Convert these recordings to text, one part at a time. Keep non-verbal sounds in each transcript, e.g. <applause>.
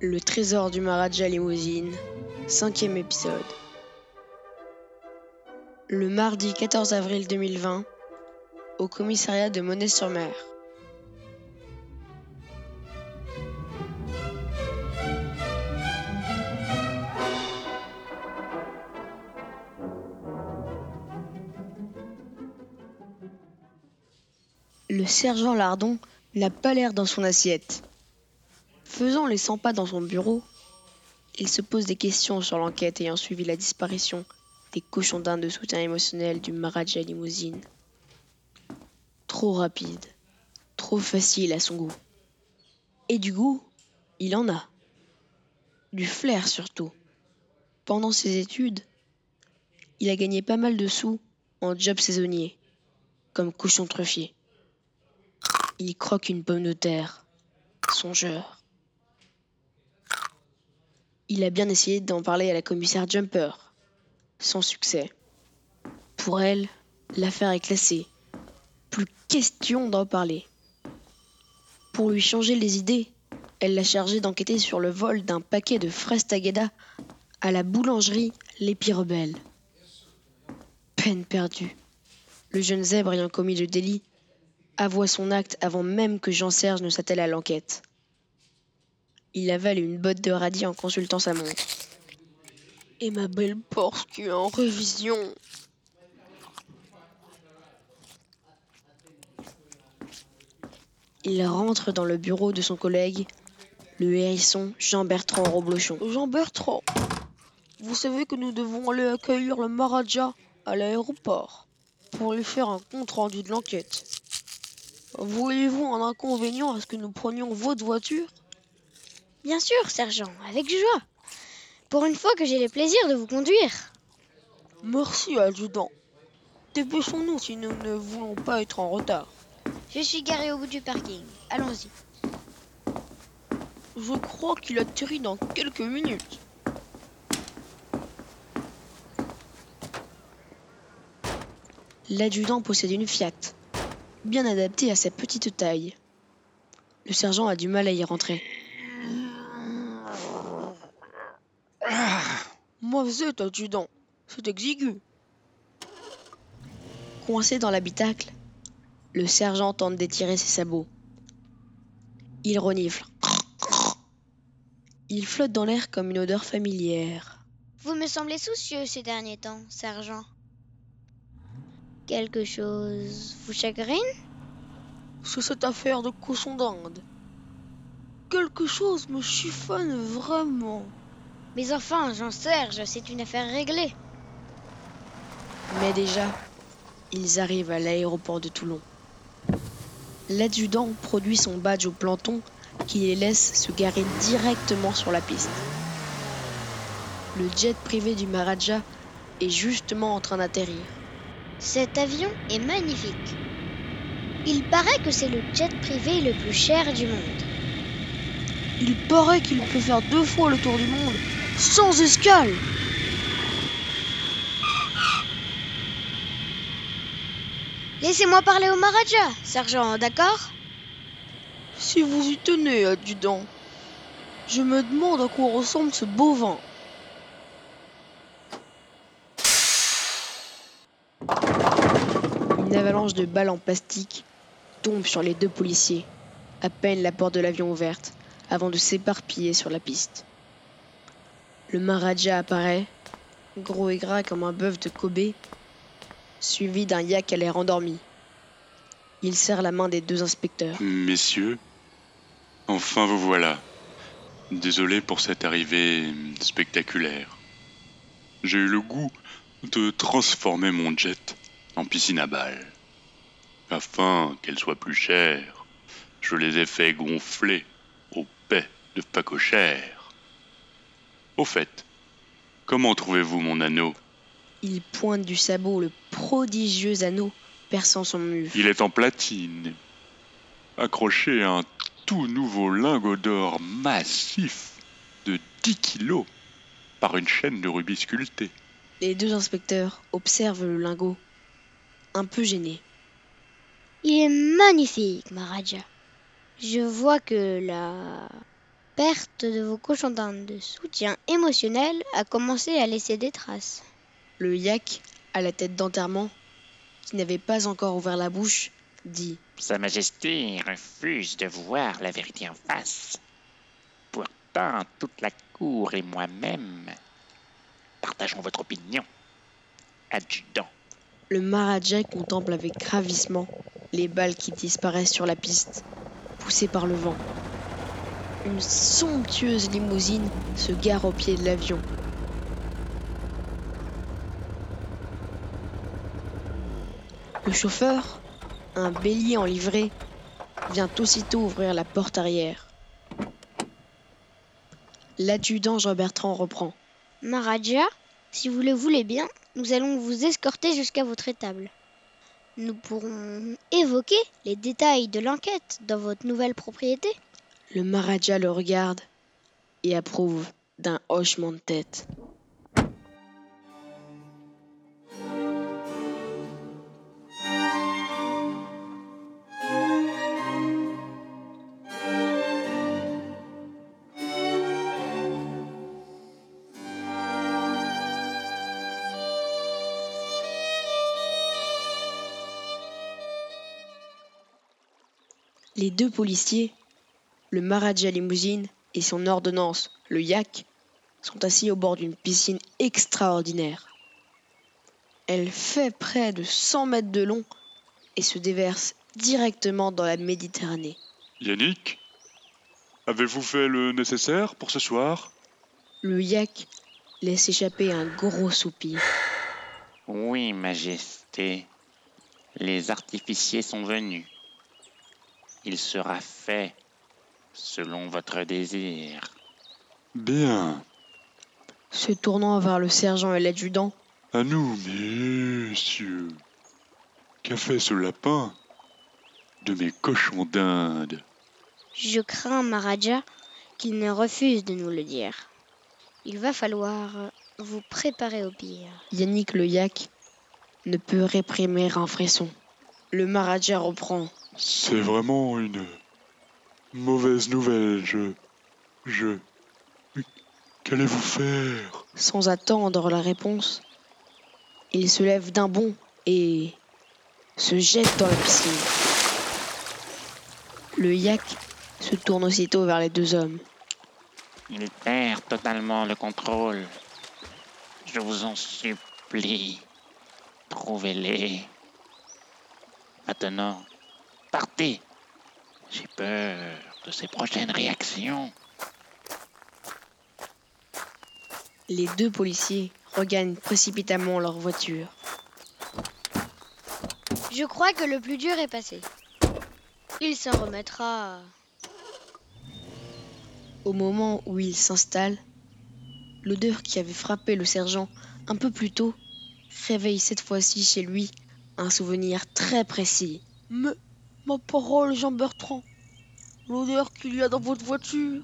Le trésor du Maharaja Limousine, cinquième épisode. Le mardi 14 avril 2020, au commissariat de Monet-sur-Mer. Le sergent Lardon n'a pas l'air dans son assiette. Faisant les 100 pas dans son bureau, il se pose des questions sur l'enquête ayant suivi la disparition des cochons d'Inde de soutien émotionnel du Maharaja Limousine. Trop rapide, trop facile à son goût. Et du goût, il en a. Du flair surtout. Pendant ses études, il a gagné pas mal de sous en job saisonnier, comme cochon truffier. Il croque une pomme de terre. Songeur. Il a bien essayé d'en parler à la commissaire Jumper. Sans succès. Pour elle, l'affaire est classée. Plus question d'en parler. Pour lui changer les idées, elle l'a chargé d'enquêter sur le vol d'un paquet de fraises Tagada à la boulangerie Les Rebelles. Peine perdue. Le jeune zèbre ayant commis le délit avoua son acte avant même que Jean-Serge ne s'attelle à l'enquête. Il avale une botte de radis en consultant sa montre. Et ma belle Porsche en révision. Il rentre dans le bureau de son collègue, le hérisson Jean-Bertrand Roblochon. Jean-Bertrand, vous savez que nous devons aller accueillir le Maharaja à l'aéroport pour lui faire un compte rendu de l'enquête. Voyez-vous un inconvénient à ce que nous prenions votre voiture? Bien sûr, sergent, avec joie. Pour une fois que j'ai le plaisir de vous conduire. Merci, adjudant. Dépêchons-nous si nous ne voulons pas être en retard. Je suis garé au bout du parking. Allons-y. Je crois qu'il atterrit dans quelques minutes. L'adjudant possède une Fiat, bien adaptée à sa petite taille. Le sergent a du mal à y rentrer. Moi, c'est adjudant. C'est exigu. Coincé dans l'habitacle, le sergent tente d'étirer ses sabots. Il renifle. Il flotte dans l'air comme une odeur familière. Vous me semblez soucieux ces derniers temps, sergent. Quelque chose vous chagrine? C'est cette affaire de cochon d'Inde. Quelque chose me chiffonne vraiment. Mais enfin, Jean-Serge, c'est une affaire réglée. Mais déjà, ils arrivent à l'aéroport de Toulon. L'adjudant produit son badge au planton qui les laisse se garer directement sur la piste. Le jet privé du Maharaja est justement en train d'atterrir. Cet avion est magnifique. Il paraît que c'est le jet privé le plus cher du monde. Il paraît qu'il peut faire deux fois le tour du monde sans escale. Laissez-moi parler au Maharaja, sergent, d'accord? Si vous y tenez, adjudant. Je me demande à quoi ressemble ce bovin. Une avalanche de balles en plastique tombe sur les deux policiers, à peine la porte de l'avion ouverte, avant de s'éparpiller sur la piste. Le Maharaja apparaît, gros et gras comme un bœuf de Kobe, suivi d'un yak à l'air endormi. Il serre la main des deux inspecteurs. Messieurs, enfin vous voilà. Désolé pour cette arrivée spectaculaire. J'ai eu le goût de transformer mon jet en piscine à balles. Afin qu'elle soit plus chère, je les ai fait gonfler au paix de pacochère. Au fait, comment trouvez-vous mon anneau? Il pointe du sabot le prodigieux anneau perçant son mufle. Il est en platine, accroché à un tout nouveau lingot d'or massif de 10 kilos par une chaîne de rubis sculptés. Les deux inspecteurs observent le lingot, un peu gênés. Il est magnifique, Maharaja. Je vois que la perte de vos cochons d'Inde de soutien émotionnel a commencé à laisser des traces. Le yak, à la tête d'enterrement, qui n'avait pas encore ouvert la bouche, dit Sa Majesté refuse de voir la vérité en face. Pourtant, toute la cour et moi-même partageons votre opinion. Adjudant. Le Maharaja contemple avec ravissement les balles qui disparaissent sur la piste, poussées par le vent. Une somptueuse limousine se gare au pied de l'avion. Le chauffeur, un bélier en livrée, vient aussitôt ouvrir la porte arrière. L'adjudant Jean-Bertrand reprend. Maharaja, si vous le voulez bien, nous allons vous escorter jusqu'à votre étable. Nous pourrons évoquer les détails de l'enquête dans votre nouvelle propriété. Le Maharaja le regarde et approuve d'un hochement de tête. Les deux policiers, le Maharaja Limousine et son ordonnance, le Yak, sont assis au bord d'une piscine extraordinaire. Elle fait près de 100 mètres de long et se déverse directement dans la Méditerranée. Yannick Avez-vous fait le nécessaire pour ce soir? Le Yak laisse échapper un gros soupir. Oui, Majesté. Les artificiers sont venus. Il sera fait selon votre désir. Bien. Se tournant vers le sergent et l'adjudant, À nous, messieurs. Qu'a fait ce lapin de mes cochons d'Inde? Je crains, Maharaja, qu'il ne refuse de nous le dire. Il va falloir vous préparer au pire. Yannick le Yak ne peut réprimer un frisson. Le Maharaja reprend. C'est vraiment une mauvaise nouvelle. Je. Je. Qu'allez-vous faire? Sans attendre la réponse, il se lève d'un bond et se jette dans la piscine. Le yak se tourne aussitôt vers les deux hommes. Il perd totalement le contrôle. Je vous en supplie, trouvez-les. Maintenant, partez. J'ai peur de ses prochaines réactions. Les deux policiers regagnent précipitamment leur voiture. Je crois que le plus dur est passé. Il s'en remettra. Au moment où ils s'installent, l'odeur qui avait frappé le sergent un peu plus tôt réveille cette fois-ci chez lui un souvenir très précis. Mais, ma parole, Jean-Bertrand, l'odeur qu'il y a dans votre voiture.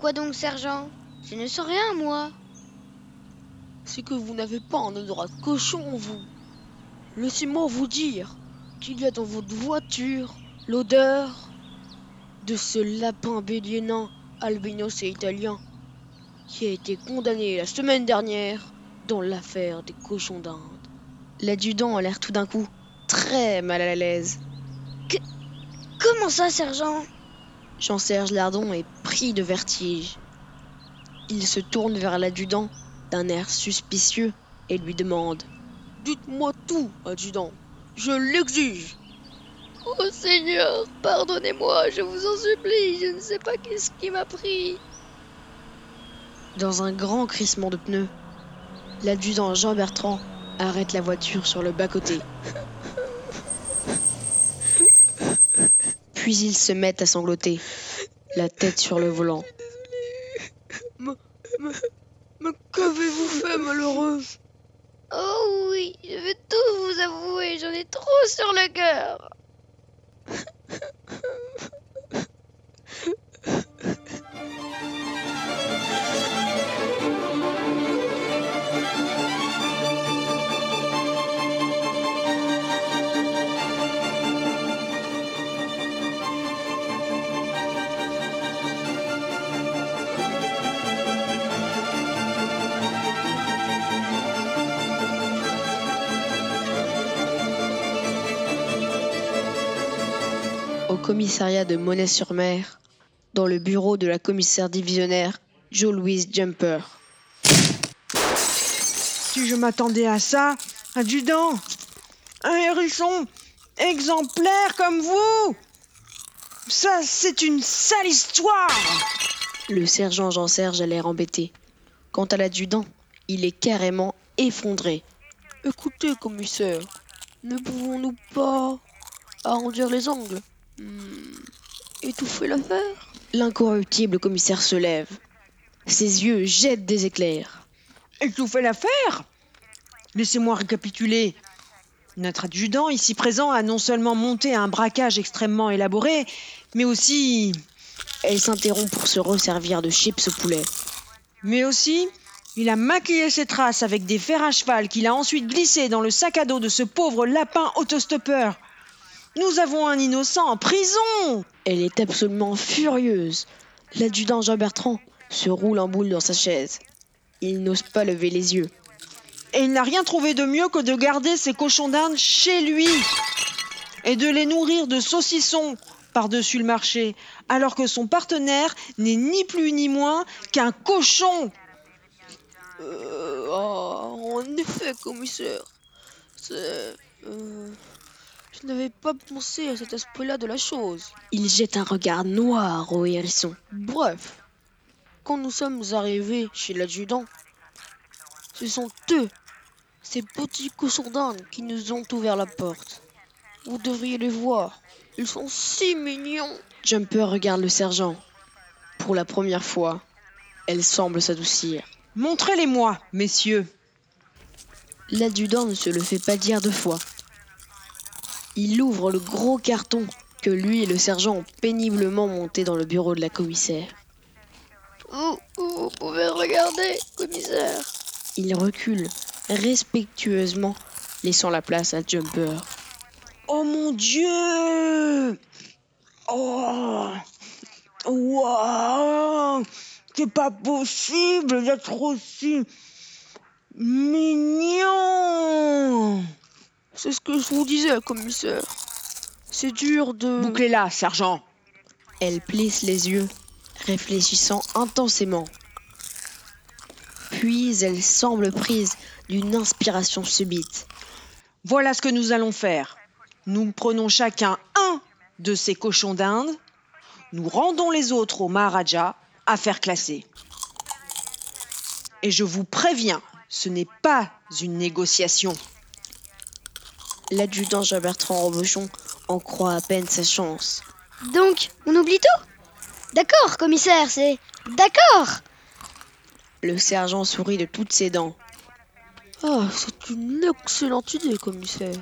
Quoi donc, sergent? Je ne sais rien, moi. C'est que vous n'avez pas un odorat de cochon, vous. Laissez-moi vous dire qu'il y a dans votre voiture l'odeur de ce lapin bélier nain, albinos et italien, qui a été condamné la semaine dernière dans l'affaire des cochons d'Inde. L'adjudant a l'air tout d'un coup très mal à l'aise. Comment ça, sergent? Jean-Serge Lardon est pris de vertige. Il se tourne vers l'adjudant d'un air suspicieux et lui demande Dites-moi tout, adjudant. Je l'exige. Oh Seigneur, pardonnez-moi, je vous en supplie, je ne sais pas qu'est-ce qui m'a pris. Dans un grand crissement de pneus, l'adjudant Jean-Bertrand arrête la voiture sur le bas-côté. <laughs> Puis ils se mettent à sangloter, la tête sur le volant. Mais qu'avez-vous fait, malheureux? Oh oui, je vais tout vous avouer, j'en ai trop sur le cœur. Commissariat de Monet-sur-Mer, dans le bureau de la commissaire divisionnaire Jo Louise Jumper. Si je m'attendais à ça, adjudant, un hérisson exemplaire comme vous, ça c'est une sale histoire. Le sergent Jean-Serge a l'air embêté. Quant à l'adjudant, il est carrément effondré. Écoutez, commissaire, ne pouvons-nous pas arrondir les angles? Étouffer l'affaire L'incorruptible commissaire se lève. Ses yeux jettent des éclairs. Étouffer l'affaire Laissez-moi récapituler. Notre adjudant ici présent a non seulement monté un braquage extrêmement élaboré, mais aussi. Elle s'interrompt pour se resservir de chips au poulet. Mais aussi, il a maquillé ses traces avec des fers à cheval qu'il a ensuite glissés dans le sac à dos de ce pauvre lapin autostoppeur. Nous avons un innocent en prison Elle est absolument furieuse. L'adjudant Jean-Bertrand se roule en boule dans sa chaise. Il n'ose pas lever les yeux. Et il n'a rien trouvé de mieux que de garder ses cochons d'Inde chez lui et de les nourrir de saucissons par-dessus le marché, alors que son partenaire n'est ni plus ni moins qu'un cochon. Euh, en effet, commissaire. C'est. euh, je n'avais pas pensé à cet aspect-là de la chose. Il jette un regard noir au hérisson. Bref, quand nous sommes arrivés chez l'adjudant, ce sont eux, ces petits cochons d'Inde, qui nous ont ouvert la porte. Vous devriez les voir. Ils sont si mignons. Jumper regarde le sergent. Pour la première fois, elle semble s'adoucir. Montrez-les-moi, messieurs. L'adjudant ne se le fait pas dire deux fois. Il ouvre le gros carton que lui et le sergent ont péniblement monté dans le bureau de la commissaire. Vous, vous pouvez regarder, commissaire. Il recule respectueusement, laissant la place à Jumper. Oh mon Dieu Oh Waouh C'est pas possible d'être aussi mignon C'est ce que je vous disais, commissaire. C'est dur de. Bouclez-la, sergent. Elle plisse les yeux, réfléchissant intensément. Puis elle semble prise d'une inspiration subite. Voilà ce que nous allons faire. Nous prenons chacun un de ces cochons d'Inde. Nous rendons les autres au Maharaja à faire classer. Et je vous préviens, ce n'est pas une négociation. L'adjudant Jean-Bertrand Robochon en croit à peine sa chance. Donc, on oublie tout? D'accord, commissaire, c'est... D'accord Le sergent sourit de toutes ses dents. Ah, c'est une excellente idée, commissaire.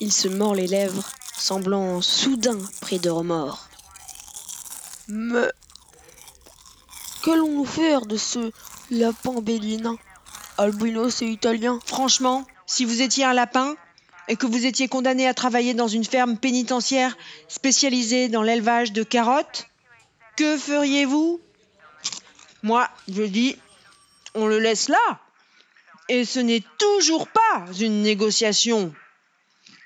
Il se mord les lèvres, semblant soudain pris de remords. Mais. Qu'allons-nous faire de ce lapin béguinin, albinos et italien? Franchement, si vous étiez un lapin et que vous étiez condamné à travailler dans une ferme pénitentiaire spécialisée dans l'élevage de carottes, que feriez-vous? Moi, je dis, on le laisse là. Et ce n'est toujours pas une négociation.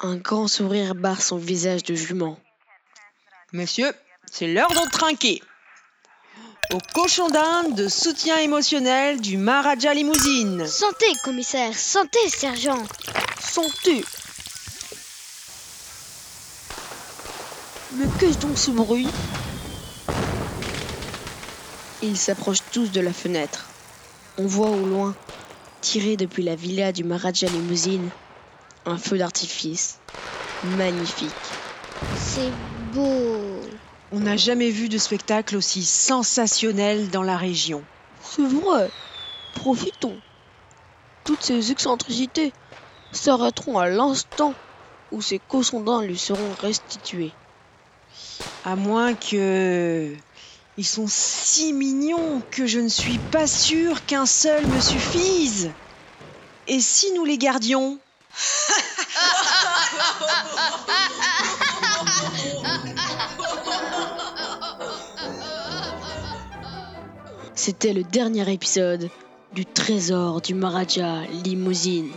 Un grand sourire barre son visage de jument. Messieurs, c'est l'heure d'en trinquer. Au cochon d'Inde de soutien émotionnel du Maharaja Limousine. Santé, commissaire, santé, sergent Santé Mais qu'est-ce donc ce bruit? Ils s'approchent tous de la fenêtre. On voit au loin, tiré depuis la villa du Maharaja Limousine, un feu d'artifice magnifique. C'est beau On n'a jamais vu de spectacle aussi sensationnel dans la région. C'est vrai. Profitons. Toutes ces excentricités s'arrêteront à l'instant où ces cochons d'Inde lui seront restitués. À moins que... Ils sont si mignons que je ne suis pas sûre qu'un seul me suffise. Et si nous les gardions? C'était le dernier épisode du trésor du Maharaja Limousine.